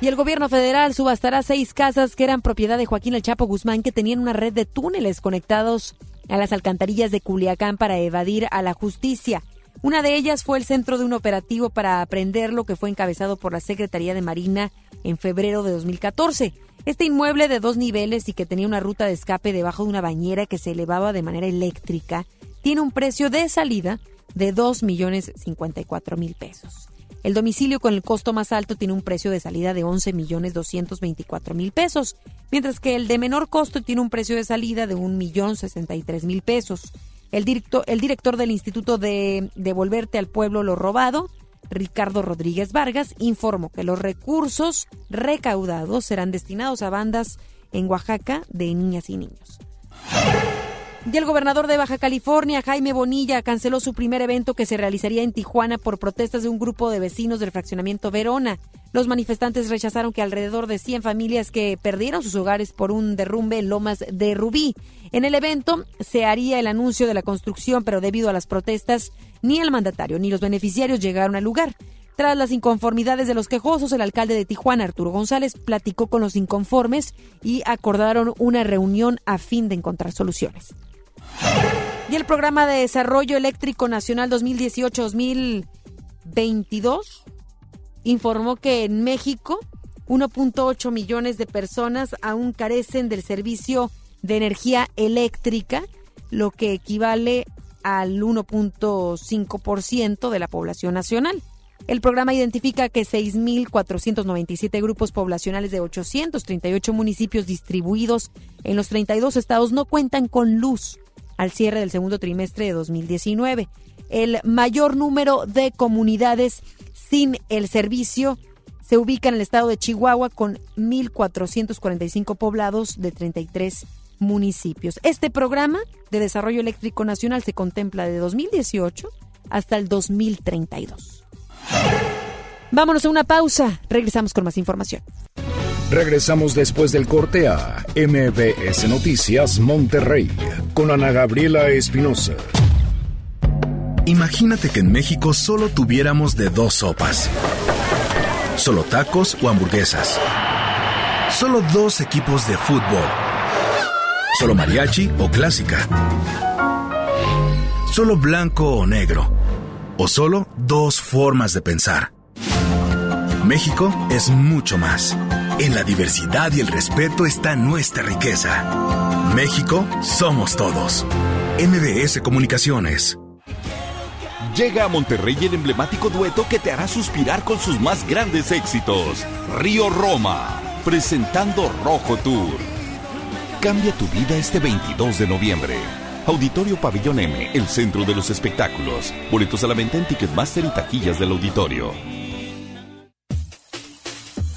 Y el gobierno federal subastará seis casas que eran propiedad de Joaquín El Chapo Guzmán que tenían una red de túneles conectados a las alcantarillas de Culiacán para evadir a la justicia. Una de ellas fue el centro de un operativo para aprenderlo que fue encabezado por la Secretaría de Marina en febrero de 2014. Este inmueble de dos niveles y que tenía una ruta de escape debajo de una bañera que se elevaba de manera eléctrica tiene un precio de salida de 2 millones 54 mil pesos. El domicilio con el costo más alto tiene un precio de salida de 11 millones 224 mil pesos, mientras que el de menor costo tiene un precio de salida de 1 millón 63 mil pesos. El director, el director del Instituto de Devolverte al Pueblo lo Robado Ricardo Rodríguez Vargas, informó que los recursos recaudados serán destinados a bandas en Oaxaca de niñas y niños. Y el gobernador de Baja California, Jaime Bonilla, canceló su primer evento que se realizaría en Tijuana por protestas de un grupo de vecinos del fraccionamiento Verona. Los manifestantes rechazaron que alrededor de 100 familias que perdieron sus hogares por un derrumbe en Lomas de Rubí. En el evento se haría el anuncio de la construcción, pero debido a las protestas, ni el mandatario ni los beneficiarios llegaron al lugar. Tras las inconformidades de los quejosos, el alcalde de Tijuana, Arturo González, platicó con los inconformes y acordaron una reunión a fin de encontrar soluciones. Y el programa de desarrollo eléctrico nacional 2018-2022 informó que en México 1.8 millones de personas aún carecen del servicio de energía eléctrica, lo que equivale al 1.5% de la población nacional. El programa identifica que 6.497 grupos poblacionales de 838 municipios distribuidos en los 32 estados no cuentan con luz al cierre del segundo trimestre de 2019. El mayor número de comunidades sin el servicio se ubica en el estado de Chihuahua con 1.445 poblados de 33 municipios. Este programa de desarrollo eléctrico nacional se contempla de 2018 hasta el 2032. Vámonos a una pausa. Regresamos con más información. Regresamos después del corte a MBS Noticias Monterrey con Ana Gabriela Espinosa. Imagínate que en México solo tuviéramos de dos sopas. Solo tacos o hamburguesas. Solo dos equipos de fútbol. Solo mariachi o clásica. Solo blanco o negro o solo dos formas de pensar. México es mucho más. En la diversidad y el respeto está nuestra riqueza. México somos todos. MBS Comunicaciones. Llega a Monterrey el emblemático dueto que te hará suspirar con sus más grandes éxitos. Río Roma, presentando Rojo Tour. Cambia tu vida este 22 de noviembre. Auditorio Pabellón M, el centro de los espectáculos. Boletos a la venta en Ticketmaster y taquillas del auditorio.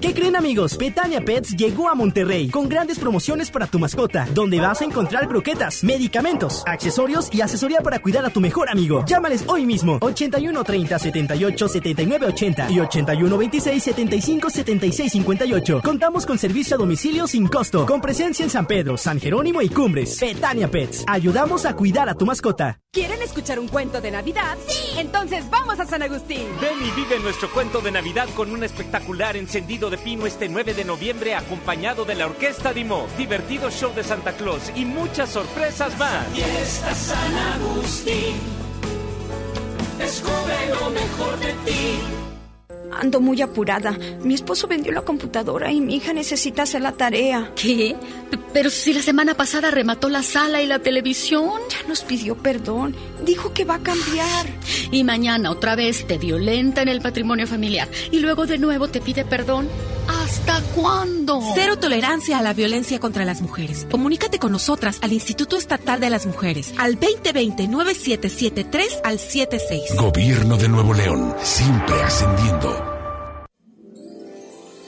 ¿Qué creen amigos? Petania Pets llegó a Monterrey con grandes promociones para tu mascota, donde vas a encontrar croquetas, medicamentos, accesorios y asesoría para cuidar a tu mejor amigo. Llámales hoy mismo 81 30 78 79 80 y 81 26 75 76 58. Contamos con servicio a domicilio sin costo, con presencia en San Pedro, San Jerónimo y Cumbres. Petania Pets, ayudamos a cuidar a tu mascota. ¿Quieren escuchar un cuento de Navidad? Sí. Entonces vamos a San Agustín. Ven y vive nuestro cuento de Navidad con un espectacular encendido de pino este 9 de noviembre acompañado de la Orquesta Dimo, divertido show de Santa Claus y muchas sorpresas más. Fiesta San Agustín, descubre lo mejor de ti. Ando muy apurada. Mi esposo vendió la computadora y mi hija necesita hacer la tarea. ¿Qué? Pero si la semana pasada remató la sala y la televisión. Ya nos pidió perdón. Dijo que va a cambiar. Y mañana otra vez te violenta en el patrimonio familiar. Y luego de nuevo te pide perdón. ¿Hasta cuándo? Cero tolerancia a la violencia contra las mujeres. Comunícate con nosotras al Instituto Estatal de las Mujeres al 2020-9773 al 76. Gobierno de Nuevo León, siempre ascendiendo.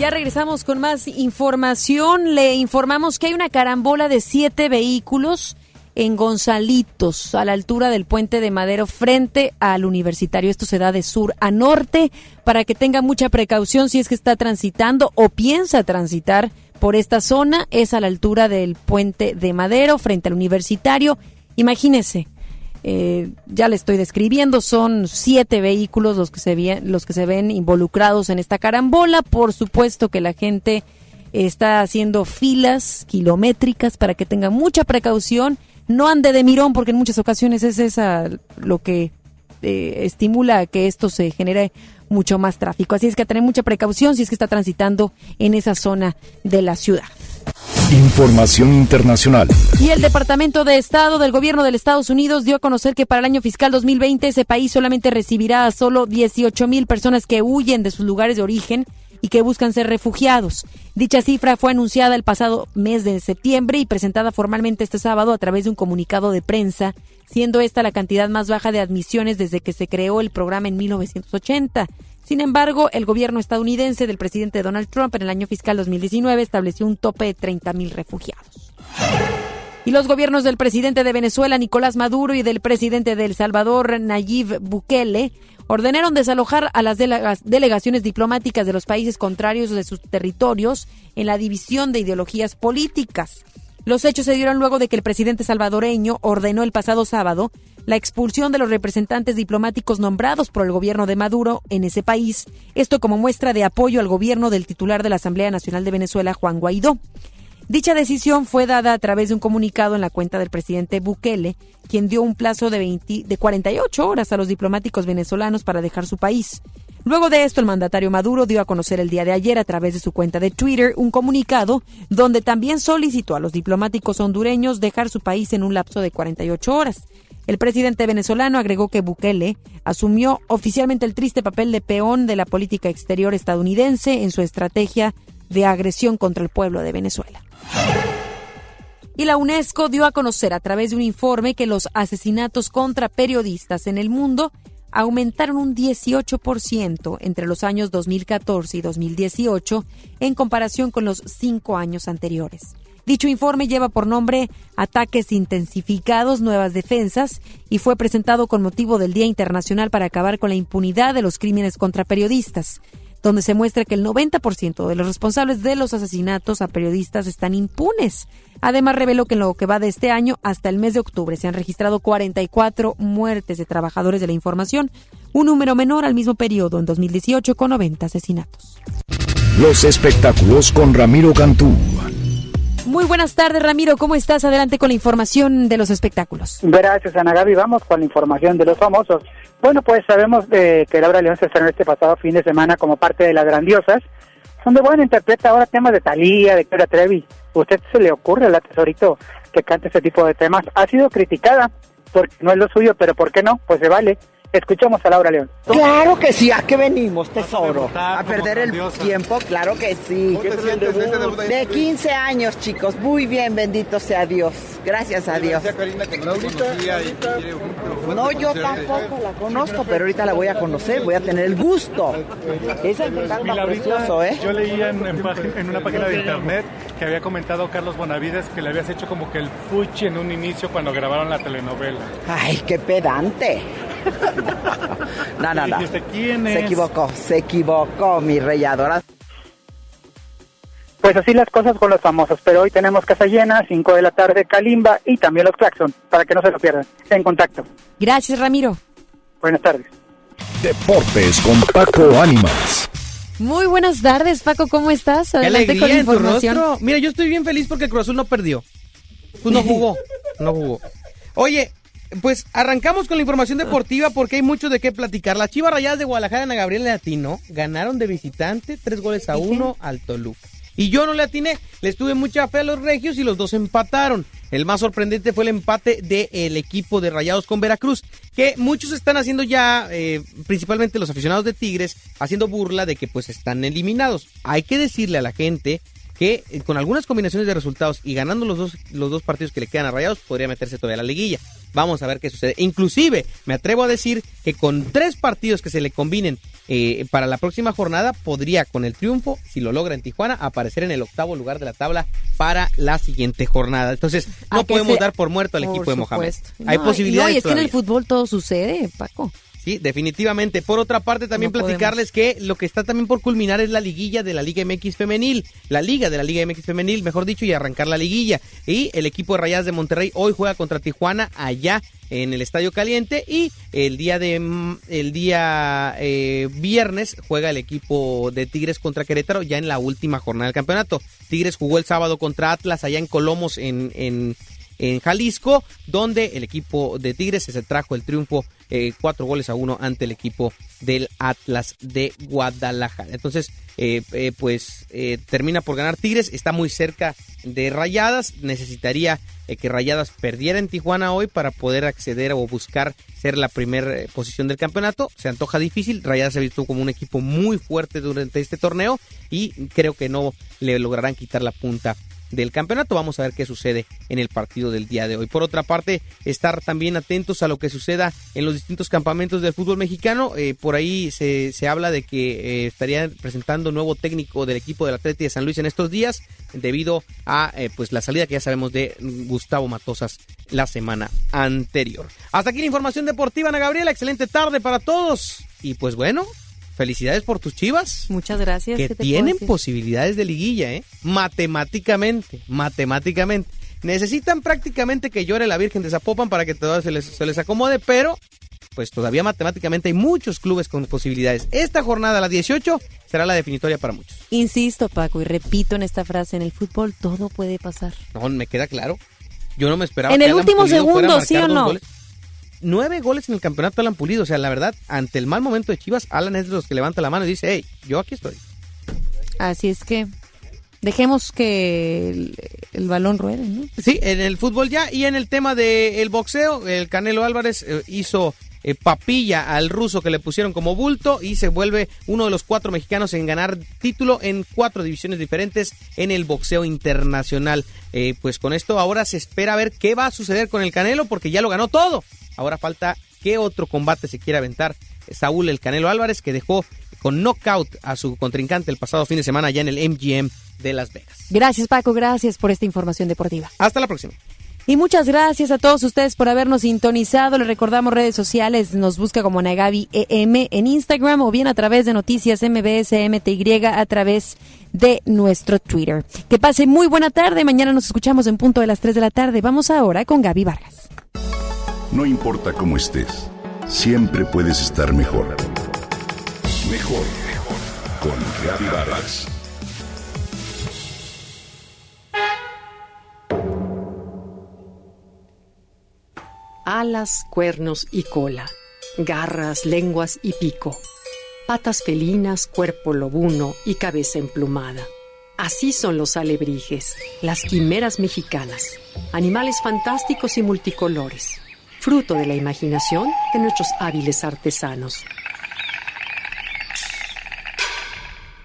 Ya regresamos con más información. Le informamos que hay una carambola de siete vehículos en Gonzalitos, a la altura del puente de Madero, frente al universitario. Esto se da de sur a norte, para que tenga mucha precaución si es que está transitando o piensa transitar por esta zona. Es a la altura del puente de Madero, frente al universitario. Imagínese, eh, ya le estoy describiendo, son siete vehículos los que, se los que se ven involucrados en esta carambola. Por supuesto que la gente está haciendo filas kilométricas para que tenga mucha precaución. No ande de mirón porque en muchas ocasiones es esa lo que eh, estimula que esto se genere mucho más tráfico. Así es que tener mucha precaución si es que está transitando en esa zona de la ciudad. Información internacional. Y el Departamento de Estado del Gobierno de Estados Unidos dio a conocer que para el año fiscal 2020 ese país solamente recibirá a solo 18 mil personas que huyen de sus lugares de origen y que buscan ser refugiados. Dicha cifra fue anunciada el pasado mes de septiembre y presentada formalmente este sábado a través de un comunicado de prensa, siendo esta la cantidad más baja de admisiones desde que se creó el programa en 1980. Sin embargo, el gobierno estadounidense del presidente Donald Trump en el año fiscal 2019 estableció un tope de 30.000 refugiados. Y los gobiernos del presidente de Venezuela, Nicolás Maduro, y del presidente de El Salvador, Nayib Bukele, ordenaron desalojar a las delegaciones diplomáticas de los países contrarios de sus territorios en la división de ideologías políticas. Los hechos se dieron luego de que el presidente salvadoreño ordenó el pasado sábado la expulsión de los representantes diplomáticos nombrados por el gobierno de Maduro en ese país, esto como muestra de apoyo al gobierno del titular de la Asamblea Nacional de Venezuela, Juan Guaidó. Dicha decisión fue dada a través de un comunicado en la cuenta del presidente Bukele, quien dio un plazo de, 20, de 48 horas a los diplomáticos venezolanos para dejar su país. Luego de esto, el mandatario Maduro dio a conocer el día de ayer a través de su cuenta de Twitter un comunicado donde también solicitó a los diplomáticos hondureños dejar su país en un lapso de 48 horas. El presidente venezolano agregó que Bukele asumió oficialmente el triste papel de peón de la política exterior estadounidense en su estrategia de agresión contra el pueblo de Venezuela. Y la UNESCO dio a conocer a través de un informe que los asesinatos contra periodistas en el mundo aumentaron un 18% entre los años 2014 y 2018 en comparación con los cinco años anteriores. Dicho informe lleva por nombre Ataques intensificados, nuevas defensas y fue presentado con motivo del Día Internacional para acabar con la impunidad de los crímenes contra periodistas donde se muestra que el 90% de los responsables de los asesinatos a periodistas están impunes. Además, reveló que en lo que va de este año hasta el mes de octubre se han registrado 44 muertes de trabajadores de la información, un número menor al mismo periodo en 2018 con 90 asesinatos. Los espectáculos con Ramiro Cantú. Muy buenas tardes, Ramiro. ¿Cómo estás? Adelante con la información de los espectáculos. Gracias, Ana Gaby. Vamos con la información de los famosos. Bueno, pues sabemos de que Laura León se estrenó este pasado fin de semana como parte de Las Grandiosas, Donde bueno interpreta ahora temas de Talía, de Clara Trevi. ¿Usted se le ocurre al tesorito que cante ese tipo de temas? Ha sido criticada porque no es lo suyo, pero ¿por qué no? Pues se vale. Escuchamos a Laura León. Claro que sí, ¿a qué venimos, tesoro? A perder el tiempo, claro que sí. De 15 años, chicos. Muy bien, bendito sea Dios. Gracias a Dios. No, yo tampoco la conozco, pero ahorita la voy a conocer, voy a tener el gusto. Es el precioso, ¿eh? Yo leía en, en, en, una página de internet que había comentado Carlos Bonavides que le habías hecho como que el fuchi en un inicio cuando grabaron la telenovela. Ay, qué pedante. No, no, no. ¿quién es? Se equivocó, se equivocó, mi rey adorado. Pues así las cosas con los famosos, pero hoy tenemos casa llena, 5 de la tarde, Kalimba y también los Claxon, para que no se lo pierdan. En contacto. Gracias, Ramiro. Buenas tardes. Deportes con Paco Ánimas. Muy buenas tardes, Paco, ¿cómo estás? Adelante con la información. Mira, yo estoy bien feliz porque el Cruz Azul no perdió. Pues no jugó, no jugó. Oye, pues arrancamos con la información deportiva porque hay mucho de qué platicar. Las Chivas Rayadas de Guadalajara, Ana Gabriel Latino, ganaron de visitante tres goles a uno al Toluca. Y yo no le atiné, les tuve mucha fe a los regios y los dos empataron. El más sorprendente fue el empate del equipo de Rayados con Veracruz, que muchos están haciendo ya, eh, principalmente los aficionados de Tigres, haciendo burla de que pues están eliminados. Hay que decirle a la gente que eh, con algunas combinaciones de resultados y ganando los dos, los dos partidos que le quedan a Rayados, podría meterse todavía a la liguilla. Vamos a ver qué sucede. Inclusive, me atrevo a decir que con tres partidos que se le combinen eh, para la próxima jornada, podría con el triunfo, si lo logra en Tijuana, aparecer en el octavo lugar de la tabla para la siguiente jornada. Entonces, no podemos dar por muerto al equipo de Mohamed. Hay posibilidades. No, y es que en el fútbol todo sucede, Paco. Sí, definitivamente. Por otra parte, también platicarles que lo que está también por culminar es la liguilla de la Liga MX Femenil. La Liga de la Liga MX Femenil, mejor dicho, y arrancar la liguilla. Y el equipo de Rayadas de Monterrey hoy juega contra Tijuana allá en el Estadio Caliente y el día de el día eh, viernes juega el equipo de Tigres contra Querétaro ya en la última jornada del campeonato. Tigres jugó el sábado contra Atlas allá en Colomos en, en, en Jalisco, donde el equipo de Tigres se trajo el triunfo eh, cuatro goles a uno ante el equipo del Atlas de Guadalajara. Entonces, eh, eh, pues termina por ganar Tigres, está muy cerca de Rayadas, necesitaría que Rayadas perdiera en Tijuana hoy para poder acceder o buscar ser la primera posición del campeonato. Se antoja difícil, Rayadas se ha visto como un equipo muy fuerte durante este torneo y creo que no le lograrán quitar la punta del campeonato. Vamos a ver qué sucede en el partido del día de hoy. Por otra parte, estar también atentos a lo que suceda en los distintos campamentos del fútbol mexicano. Eh, por ahí se, se, habla de que eh, estaría presentando nuevo técnico del equipo del Atlético de San Luis en estos días, debido a eh, pues la salida que ya sabemos de Gustavo Matosas la semana anterior. Hasta aquí la información deportiva, Ana Gabriela. Excelente tarde para todos. Y pues bueno, felicidades por tus chivas. Muchas gracias. Que tienen posibilidades de liguilla, ¿eh? Matemáticamente, matemáticamente. Necesitan prácticamente que llore la Virgen de Zapopan para que todo se les, se les acomode, pero pues todavía matemáticamente hay muchos clubes con posibilidades. Esta jornada, la 18, será la definitoria para muchos. Insisto, Paco, y repito en esta frase, en el fútbol todo puede pasar. No, me queda claro. Yo no me esperaba. En el último segundo, ¿sí o no? Goles nueve goles en el campeonato Alan Pulido. O sea, la verdad, ante el mal momento de Chivas, Alan es de los que levanta la mano y dice, hey, yo aquí estoy. Así es que dejemos que el, balón ruede, ¿no? Sí, en el fútbol ya y en el tema del boxeo, el Canelo Álvarez eh, hizo eh, papilla al ruso que le pusieron como bulto y se vuelve uno de los cuatro mexicanos en ganar título en cuatro divisiones diferentes en el boxeo internacional. Eh, pues con esto ahora se espera ver qué va a suceder con el Canelo porque ya lo ganó todo. Ahora falta qué otro combate se quiere aventar Saúl el Canelo Álvarez, que dejó con knockout a su contrincante el pasado fin de semana ya en el MGM de Las Vegas. Gracias Paco, gracias por esta información deportiva. Hasta la próxima. Y muchas gracias a todos ustedes por habernos sintonizado. Les recordamos redes sociales, nos busca como Nagabi EM en Instagram o bien a través de noticias MBS MTY a través de nuestro Twitter. Que pase muy buena tarde. Mañana nos escuchamos en punto de las 3 de la tarde. Vamos ahora con Gaby Vargas. No importa cómo estés, siempre puedes estar mejor. Mejor, mejor. Con Reavivadas. Alas, cuernos y cola. Garras, lenguas y pico patas felinas, cuerpo lobuno y cabeza emplumada. Así son los alebrijes, las quimeras mexicanas, animales fantásticos y multicolores, fruto de la imaginación de nuestros hábiles artesanos.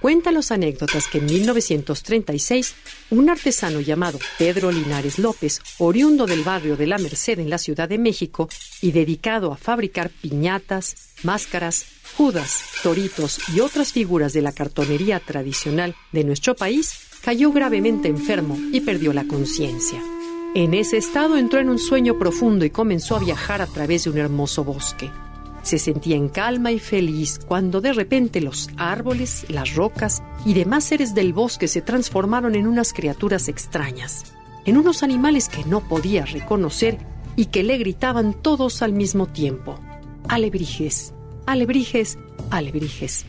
Cuenta los anécdotas que en 1936 un artesano llamado Pedro Linares López, oriundo del barrio de La Merced en la Ciudad de México y dedicado a fabricar piñatas, máscaras, judas, toritos y otras figuras de la cartonería tradicional de nuestro país, cayó gravemente enfermo y perdió la conciencia. En ese estado entró en un sueño profundo y comenzó a viajar a través de un hermoso bosque. Se sentía en calma y feliz cuando de repente los árboles, las rocas y demás seres del bosque se transformaron en unas criaturas extrañas, en unos animales que no podía reconocer y que le gritaban todos al mismo tiempo. Alebrijes, alebrijes, alebrijes.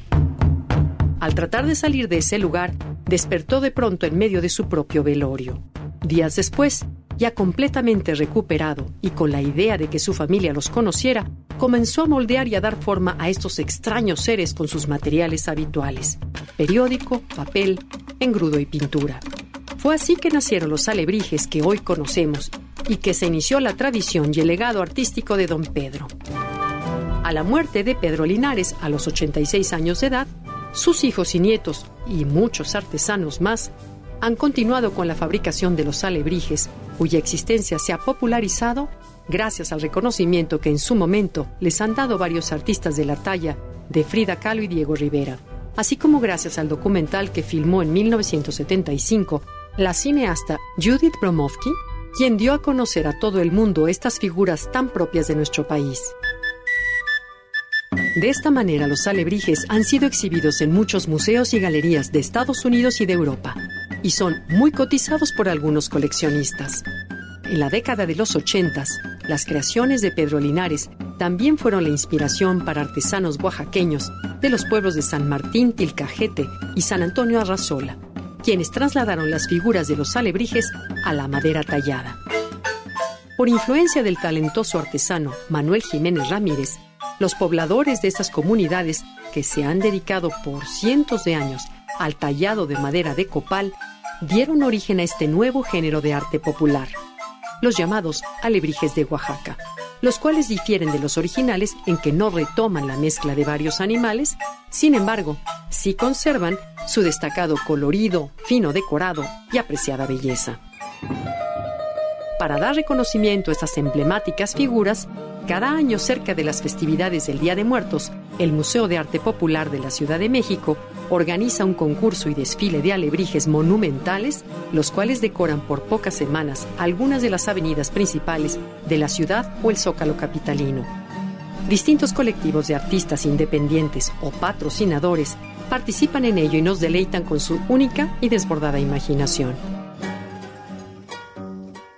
Al tratar de salir de ese lugar, despertó de pronto en medio de su propio velorio. Días después, ya completamente recuperado y con la idea de que su familia los conociera, comenzó a moldear y a dar forma a estos extraños seres con sus materiales habituales, periódico, papel, engrudo y pintura. Fue así que nacieron los alebrijes que hoy conocemos y que se inició la tradición y el legado artístico de don Pedro. A la muerte de Pedro Linares a los 86 años de edad, sus hijos y nietos y muchos artesanos más han continuado con la fabricación de los alebrijes, cuya existencia se ha popularizado gracias al reconocimiento que en su momento les han dado varios artistas de la talla de Frida Kahlo y Diego Rivera, así como gracias al documental que filmó en 1975 la cineasta Judith Bromovsky, quien dio a conocer a todo el mundo estas figuras tan propias de nuestro país. De esta manera, los alebrijes han sido exhibidos en muchos museos y galerías de Estados Unidos y de Europa, y son muy cotizados por algunos coleccionistas. En la década de los 80, las creaciones de Pedro Linares también fueron la inspiración para artesanos oaxaqueños de los pueblos de San Martín, Tilcajete y San Antonio Arrazola, quienes trasladaron las figuras de los alebrijes a la madera tallada. Por influencia del talentoso artesano Manuel Jiménez Ramírez, los pobladores de estas comunidades, que se han dedicado por cientos de años al tallado de madera de copal, dieron origen a este nuevo género de arte popular, los llamados alebrijes de Oaxaca, los cuales difieren de los originales en que no retoman la mezcla de varios animales, sin embargo, sí conservan su destacado colorido, fino decorado y apreciada belleza. Para dar reconocimiento a estas emblemáticas figuras, cada año cerca de las festividades del Día de Muertos, el Museo de Arte Popular de la Ciudad de México organiza un concurso y desfile de alebrijes monumentales, los cuales decoran por pocas semanas algunas de las avenidas principales de la ciudad o el zócalo capitalino. Distintos colectivos de artistas independientes o patrocinadores participan en ello y nos deleitan con su única y desbordada imaginación.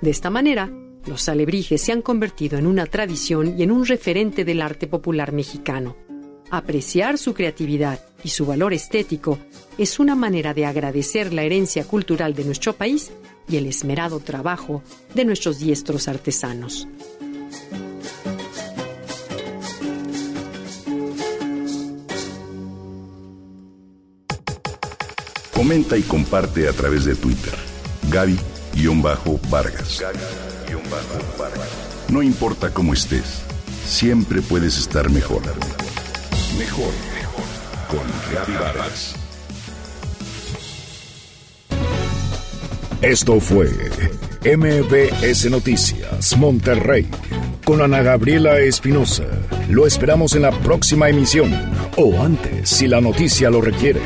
De esta manera, los alebrijes se han convertido en una tradición y en un referente del arte popular mexicano. Apreciar su creatividad y su valor estético es una manera de agradecer la herencia cultural de nuestro país y el esmerado trabajo de nuestros diestros artesanos. Comenta y comparte a través de Twitter. Gaby-Vargas. No importa cómo estés, siempre puedes estar mejor. Mejor, mejor. Con Vargas. Esto fue MBS Noticias Monterrey con Ana Gabriela Espinosa. Lo esperamos en la próxima emisión o antes si la noticia lo requiere.